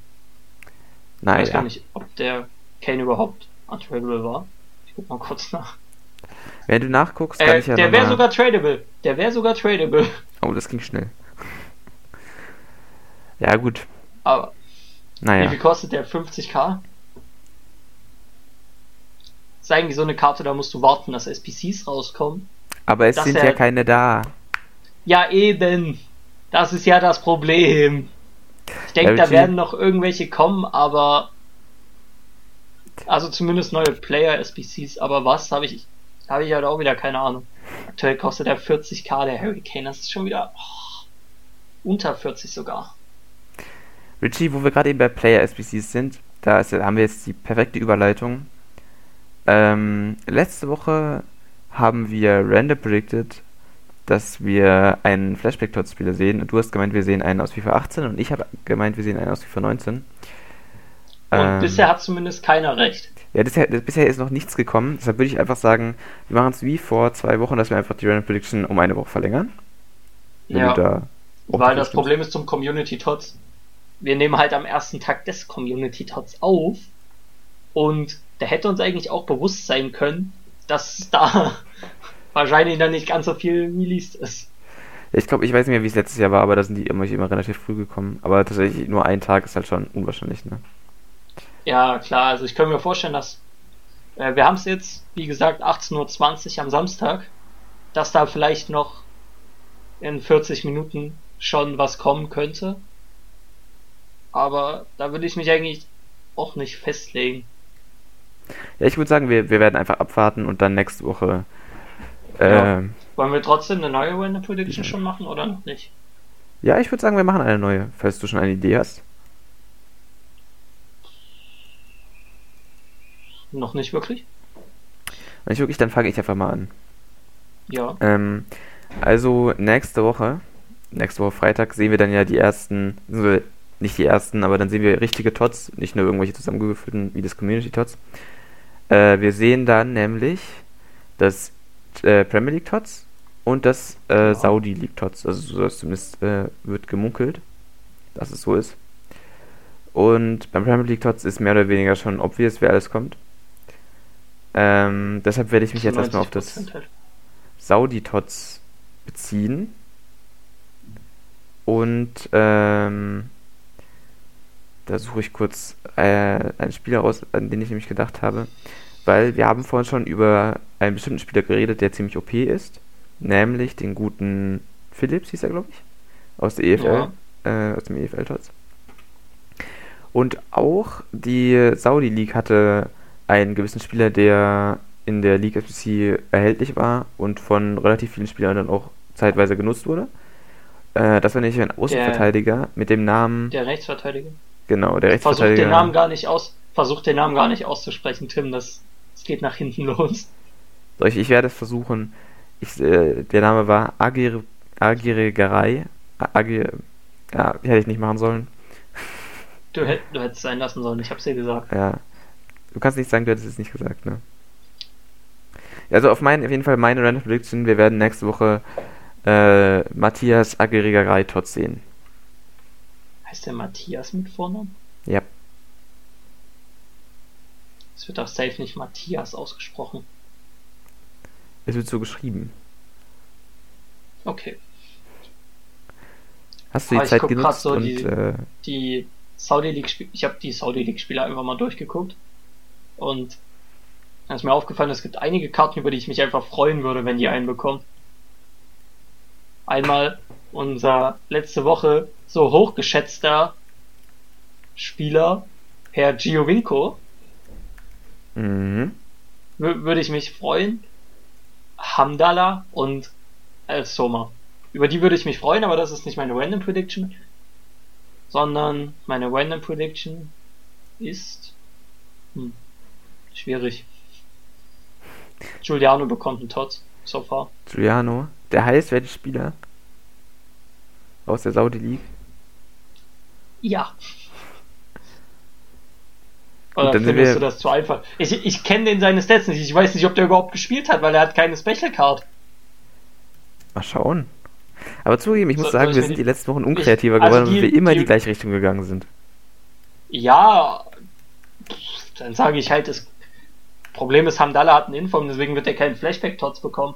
Nein, ich weiß gar nicht, ob der Kane überhaupt untradable war. Ich guck mal kurz nach. Wenn du nachguckst, kann äh, ich ja Der wäre sogar tradable. Der wäre sogar tradable. Oh, das ging schnell. Ja, gut. Aber. Naja. Wie viel kostet der? 50k? Ist eigentlich so eine Karte, da musst du warten, dass SPCs rauskommen. Aber es sind ja keine da. Ja, eben. Das ist ja das Problem. Ich denke, da werden noch irgendwelche kommen, aber. Also zumindest neue Player-SPCs, aber was habe ich. Habe ich halt auch wieder keine Ahnung. Aktuell kostet er 40k, der Hurricane. Das ist schon wieder. Oh, unter 40 sogar. Richie, wo wir gerade eben bei Player-SPCs sind, da ist, haben wir jetzt die perfekte Überleitung. Ähm, letzte Woche haben wir random predicted, dass wir einen Flashback-Tot-Spieler sehen. Und du hast gemeint, wir sehen einen aus FIFA 18 und ich habe gemeint, wir sehen einen aus FIFA 19. Und ähm, bisher hat zumindest keiner recht. Ja, bisher, bisher ist noch nichts gekommen. Deshalb würde ich einfach sagen, wir machen es wie vor zwei Wochen, dass wir einfach die Random Prediction um eine Woche verlängern. Ja, da weil das Problem ist zum Community Tots. Wir nehmen halt am ersten Tag des Community Tots auf und da hätte uns eigentlich auch bewusst sein können, dass da wahrscheinlich dann nicht ganz so viel released ist. Ich glaube, ich weiß nicht mehr, wie es letztes Jahr war, aber da sind die immer, immer relativ früh gekommen. Aber tatsächlich nur ein Tag ist halt schon unwahrscheinlich, ne? Ja, klar, also ich kann mir vorstellen, dass äh, wir haben es jetzt, wie gesagt, 18.20 Uhr am Samstag, dass da vielleicht noch in 40 Minuten schon was kommen könnte. Aber da würde ich mich eigentlich auch nicht festlegen. Ja, ich würde sagen, wir, wir werden einfach abwarten und dann nächste Woche. Ja. Wollen wir trotzdem eine neue Winner Prediction schon machen oder noch nicht? Ja, ich würde sagen, wir machen eine neue, falls du schon eine Idee hast. Noch nicht wirklich? Nicht wirklich, dann fange ich einfach mal an. Ja. Ähm, also nächste Woche, nächste Woche Freitag, sehen wir dann ja die ersten, also nicht die ersten, aber dann sehen wir richtige Tots, nicht nur irgendwelche zusammengewürfelten wie das Community Tots. Äh, wir sehen dann nämlich das äh, Premier League Tots und das äh, ja. Saudi League Tots. Also zumindest äh, wird gemunkelt, dass es so ist. Und beim Premier League Tots ist mehr oder weniger schon obvious, wer alles kommt. Ähm, deshalb werde ich mich jetzt erstmal auf das halt. Saudi Tots beziehen. Und ähm, da suche ich kurz äh, einen Spieler aus, an den ich nämlich gedacht habe. Weil wir haben vorhin schon über einen bestimmten Spieler geredet, der ziemlich OP ist. Nämlich den guten Philips, hieß er, glaube ich. Aus der EFL. Ja. Äh, aus dem EFL-Tots. Und auch die Saudi League hatte einen gewissen Spieler, der in der League FPC erhältlich war und von relativ vielen Spielern dann auch zeitweise genutzt wurde. Äh, das war nämlich ein Außenverteidiger der, mit dem Namen. Der Rechtsverteidiger. Genau, der Rechtsverteidiger. Versucht den Namen gar nicht aus, versucht den Namen gar nicht auszusprechen, Tim, das geht nach hinten los. Ich, ich werde es versuchen. Ich, äh, der Name war Agir, Agiregerei. Agir, ja, hätte ich nicht machen sollen. Du, hätt, du hättest es sein lassen sollen, ich hab's dir gesagt. Ja. Du kannst nicht sagen, du hättest es nicht gesagt, ne? Also auf, mein, auf jeden Fall meine Random Prediction, wir werden nächste Woche äh, Matthias Agirigerei Tots sehen. Heißt der Matthias mit Vornamen? Ja. Es wird auch safe nicht Matthias ausgesprochen. Es wird so geschrieben. Okay. Hast du die Aber Zeit genutzt so und die, äh, die Saudi League Spiele, ich habe die Saudi League Spieler einfach mal durchgeguckt und dann ist mir aufgefallen, es gibt einige Karten, über die ich mich einfach freuen würde, wenn die einen bekommen. Einmal unser letzte Woche so hochgeschätzter Spieler, Herr Giovinco. Mhm. Würde ich mich freuen. Hamdallah und El Soma. Über die würde ich mich freuen, aber das ist nicht meine Random Prediction. Sondern meine Random Prediction ist. Hm, schwierig. Giuliano bekommt einen Tots, so far. Giuliano? Der heißwerte Spieler? Aus der Saudi League? Ja. Oder findest du das zu einfach? Ich, ich kenne den seine Stats nicht. Ich weiß nicht, ob der überhaupt gespielt hat, weil er hat keine Special Card. Mal schauen. Aber zugeben, ich muss so, sagen, wir sind die letzten Wochen unkreativer ich, also geworden, weil wir immer die, die gleiche Richtung gegangen sind. Ja, dann sage ich halt, das Problem ist, Hamdallah hat einen Inform, deswegen wird er keinen Flashback-Tots bekommen.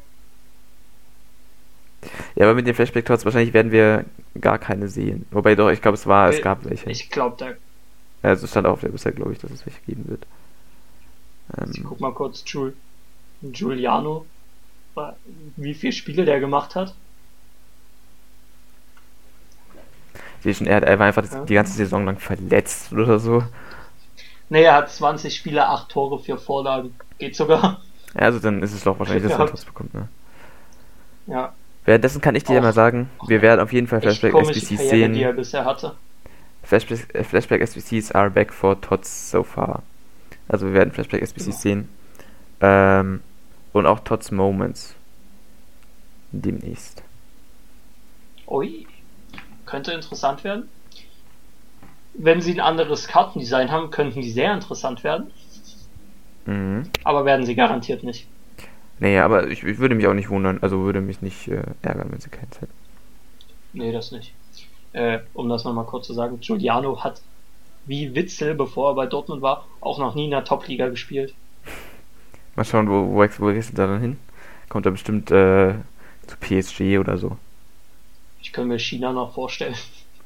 Ja, aber mit den Flashback-Tots wahrscheinlich werden wir gar keine sehen. Wobei doch, ich glaube, es war, es gab welche. Ich glaube, da. Ja, also stand auf der Website, glaube ich, dass es welche geben wird. Ähm, ich guck mal kurz, Jul Giuliano, wie viele Spiele der gemacht hat. schon, er, er war einfach ja. die ganze Saison lang verletzt oder so. Nee, er hat 20 Spiele, 8 Tore, 4 Vorlagen. Geht sogar. Ja, also dann ist es doch wahrscheinlich, dass er etwas bekommt, ne? Ja. Währenddessen kann ich dir mal sagen, wir werden auf jeden Fall Flashback SBCs sehen. Die er bisher hatte. Flashback, äh, Flashback SBCs are back for Tots so far. Also wir werden Flashback SBCs genau. sehen. Ähm, und auch Tots Moments. Demnächst. Ui. Könnte interessant werden. Wenn sie ein anderes Kartendesign haben, könnten die sehr interessant werden. Mhm. Aber werden sie garantiert nicht. Nee, aber ich, ich, würde mich auch nicht wundern, also würde mich nicht äh, ärgern, wenn sie keins hätten. Nee, das nicht. Äh, um das nochmal kurz zu sagen, Giuliano hat wie Witzel, bevor er bei Dortmund war, auch noch nie in der Top-Liga gespielt. Mal schauen, wo, wo, wo wechselt er dann hin? Kommt er bestimmt äh, zu PSG oder so. Ich könnte mir China noch vorstellen.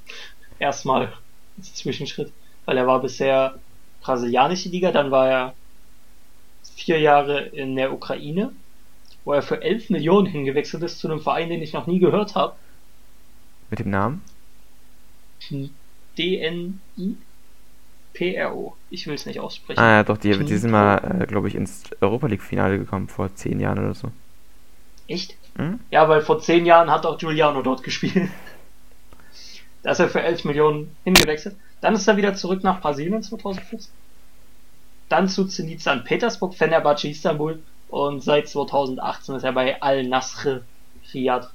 Erstmal als Zwischenschritt, weil er war bisher brasilianische Liga, dann war er vier Jahre in der Ukraine, wo er für 11 Millionen hingewechselt ist zu einem Verein, den ich noch nie gehört habe. Mit dem Namen? DNI PRO. Ich will es nicht aussprechen. Ah ja, doch, die, die sind mal, äh, glaube ich, ins Europa League-Finale gekommen vor zehn Jahren oder so. Echt? Hm? Ja, weil vor zehn Jahren hat auch Giuliano dort gespielt. da ist er für 11 Millionen hingewechselt. Dann ist er wieder zurück nach Brasilien 2014 dann zu Zenit St. Petersburg, Fenerbahce Istanbul und seit 2018 ist er bei Al-Nasr Riyadh.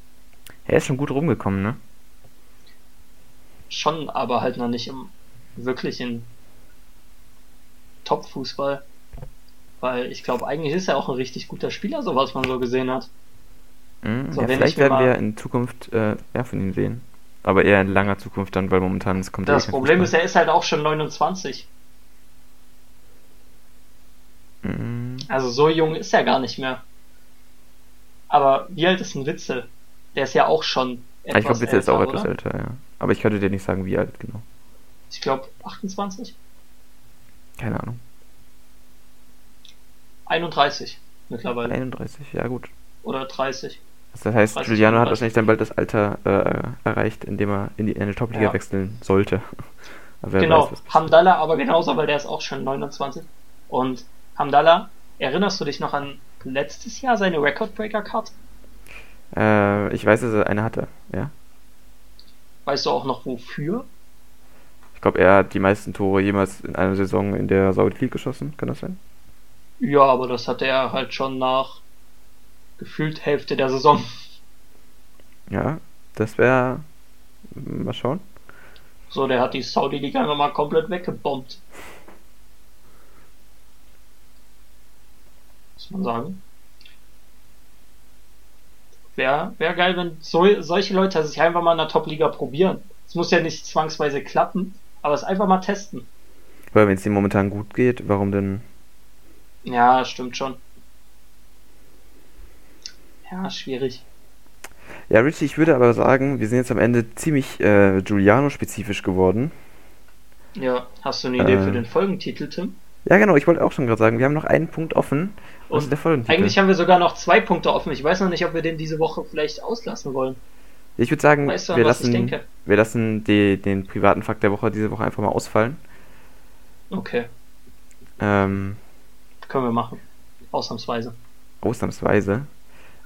Er ist schon gut rumgekommen, ne? Schon, aber halt noch nicht im wirklichen Top-Fußball. Weil ich glaube, eigentlich ist er auch ein richtig guter Spieler, so was man so gesehen hat. Mhm, so, ja, vielleicht werden wir in Zukunft äh, mehr von ihm sehen. Aber eher in langer Zukunft dann, weil momentan es kommt Das Problem Fußball. ist, er ist halt auch schon 29. Mhm. Also so jung ist er gar nicht mehr. Aber wie alt ist ein Witzel? Der ist ja auch schon etwas Ich glaube, Witzel ist auch oder? etwas älter, ja. Aber ich könnte dir nicht sagen, wie alt genau. Ich glaube 28? Keine Ahnung. 31 mittlerweile. 31, ja gut. Oder 30. Das heißt, 30, Giuliano 30. hat wahrscheinlich dann bald das Alter äh, erreicht, in dem er in die, in die Top-Liga ja. wechseln sollte. genau, weiß, Hamdallah aber genauso, weil der ist auch schon 29. Und Hamdallah, erinnerst du dich noch an letztes Jahr seine Record-Breaker-Card? Äh, ich weiß, dass er eine hatte, ja. Weißt du auch noch wofür? Ich glaube, er hat die meisten Tore jemals in einer Saison in der Saudi League geschossen, kann das sein? Ja, aber das hatte er halt schon nach gefühlt Hälfte der Saison. Ja, das wäre. Mal schauen. So, der hat die Saudi-Liga einfach mal komplett weggebombt. muss man sagen. Wäre wär geil, wenn so, solche Leute sich einfach mal in der Top-Liga probieren. Es muss ja nicht zwangsweise klappen, aber es einfach mal testen. Weil wenn es ihm momentan gut geht, warum denn? Ja, stimmt schon. Ja, schwierig. Ja, Richie, ich würde aber sagen, wir sind jetzt am Ende ziemlich äh, Giuliano-spezifisch geworden. Ja, hast du eine Idee äh, für den Folgentitel, Tim? Ja, genau, ich wollte auch schon gerade sagen, wir haben noch einen Punkt offen. Ist der? Eigentlich haben wir sogar noch zwei Punkte offen. Ich weiß noch nicht, ob wir den diese Woche vielleicht auslassen wollen. Ich würde sagen, weißt du, wir, lassen, wir lassen die, den privaten Fakt der Woche diese Woche einfach mal ausfallen. Okay. Ähm, Können wir machen. Ausnahmsweise. Ausnahmsweise.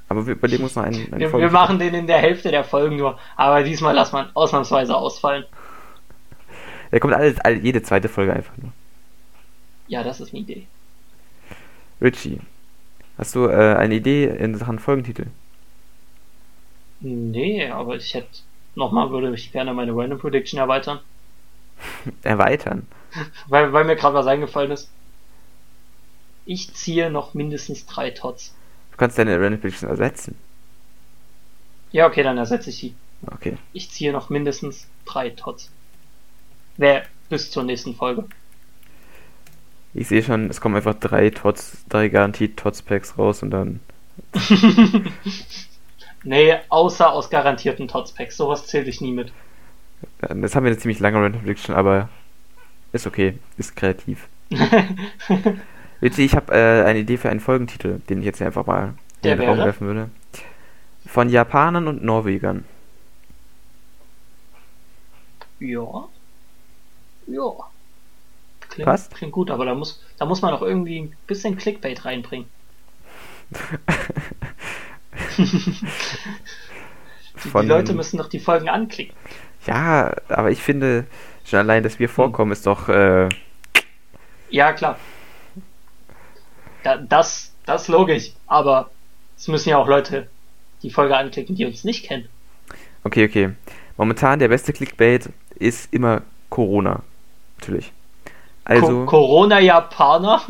Aber wir überlegen uns noch einen. einen wir, wir, machen den in der Hälfte der Folgen nur. Aber diesmal lassen wir ausnahmsweise ausfallen. Der kommt alles, all, jede zweite Folge einfach nur. Ja, das ist eine Idee. Richie, hast du äh, eine Idee in Sachen Folgentitel? Nee, aber ich hätte nochmal, würde ich gerne meine Random Prediction erweitern. erweitern? weil, weil mir gerade was eingefallen ist. Ich ziehe noch mindestens drei Tots. Du kannst deine Random Prediction ersetzen. Ja, okay, dann ersetze ich sie. Okay. Ich ziehe noch mindestens drei Tots. Wer bis zur nächsten Folge. Ich sehe schon, es kommen einfach drei Tots, drei garantiert Tots-Packs raus und dann. nee, außer aus garantierten Tots-Packs. Sowas zähle ich nie mit. Das haben wir eine ziemlich lange Random Prediction, aber ist okay, ist kreativ. Witzig, ich habe äh, eine Idee für einen Folgentitel, den ich jetzt hier einfach mal Der in den Raum werfen würde. Von Japanern und Norwegern. Ja. Ja. Klingt, Passt. klingt gut, aber da muss, da muss man auch irgendwie ein bisschen Clickbait reinbringen. Die, Von- die Leute müssen doch die Folgen anklicken. Ja, aber ich finde, schon allein, dass wir vorkommen, ist doch. Äh, Ja, klar. Da, das, das ist logisch. Aber es müssen ja auch Leute die Folge anklicken, die uns nicht kennen. okay, okay. Momentan der beste Clickbait ist immer Corona. Natürlich. Also Co Corona-Japaner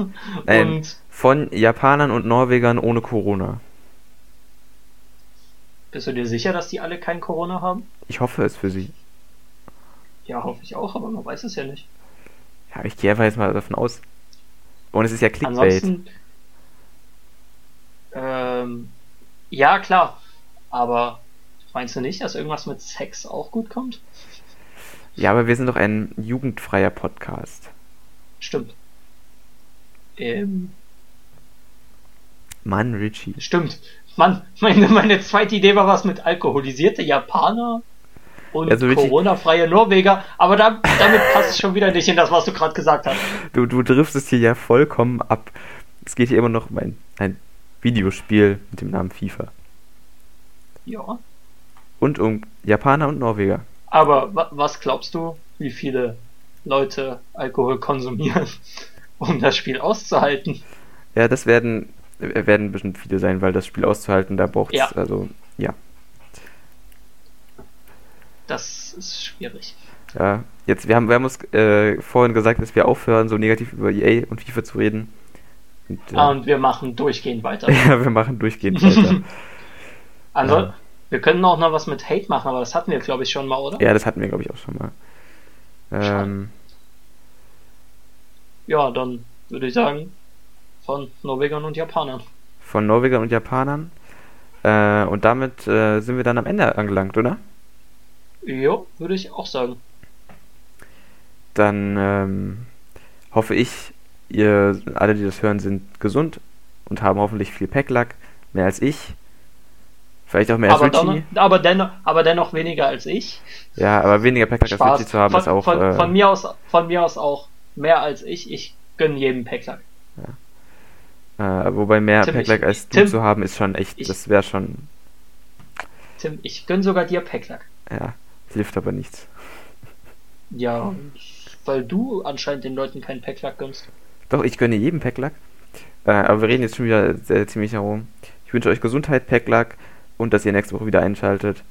und von Japanern und Norwegern ohne Corona. bist du dir sicher, dass die alle kein Corona haben? Ich hoffe es für sie. Ja, hoffe ich auch, aber man weiß es ja nicht. Ja, ich gehe einfach jetzt mal davon aus. Und es ist ja Clickbait. Ansonsten. Ähm, ja, klar. Aber meinst du nicht, dass irgendwas mit Sex auch gut kommt? Ja, aber wir sind doch ein jugendfreier Podcast. Stimmt. Ähm, Mann, Richie. stimmt. Mann, meine, meine zweite Idee war was mit alkoholisierte Japaner und Ja, so richtig- Corona-freie Norweger, aber da, damit passt es schon wieder nicht in das, was du gerade gesagt hast. Du, du driftest hier ja vollkommen ab. Es geht hier immer noch um ein, ein Videospiel mit dem Namen FIFA. Ja. Und um Japaner und Norweger. Aber wa was glaubst du, wie viele Leute Alkohol konsumieren, um das Spiel auszuhalten? Ja, das werden, werden bestimmt viele sein, weil das Spiel auszuhalten, da braucht es, Ja. also, ja. Das ist schwierig. Ja, jetzt, wir haben, wir haben uns äh, vorhin gesagt, dass wir aufhören, so negativ über EA und FIFA zu reden. Und, äh, Ah, Und wir machen durchgehend weiter. ja, wir machen durchgehend weiter. Also, Ja. wir können auch noch was mit Hate machen, aber das hatten wir, glaube ich, schon mal, oder? ja, das hatten wir, glaube ich, auch schon mal. Ähm, Ja, dann würde ich sagen, von Norwegern und Japanern. von Norwegern und Japanern. Äh, und damit äh, sind wir dann am Ende angelangt, oder? Jo, würde ich auch sagen. Dann ähm, hoffe ich, ihr alle, die das hören, sind gesund und haben hoffentlich viel Packlack, mehr als ich. Vielleicht auch mehr als Aber, Richie. dann, aber, dennoch, aber dennoch weniger als ich. Ja, aber weniger Packlack als. Richie zu haben, von, ist auch. von, äh, von, mir aus, von mir aus auch mehr als ich. Ich gönne jedem Packlack. äh, wobei mehr Tim, Packlack ich- als du Tim, zu haben, ist schon echt, ich- das wäre schon, Tim, ich gönne sogar dir Packlack. ja, hilft aber nichts. Ja, weil du anscheinend den Leuten keinen Packlack gönnst. Doch, ich gönne jedem Packlack. Äh, aber wir reden jetzt schon wieder sehr, ziemlich herum. Ich wünsche euch Gesundheit, Packlack und dass ihr nächste Woche wieder einschaltet.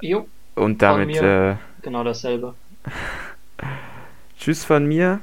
Jo, Und damit äh, genau dasselbe. tschüss von mir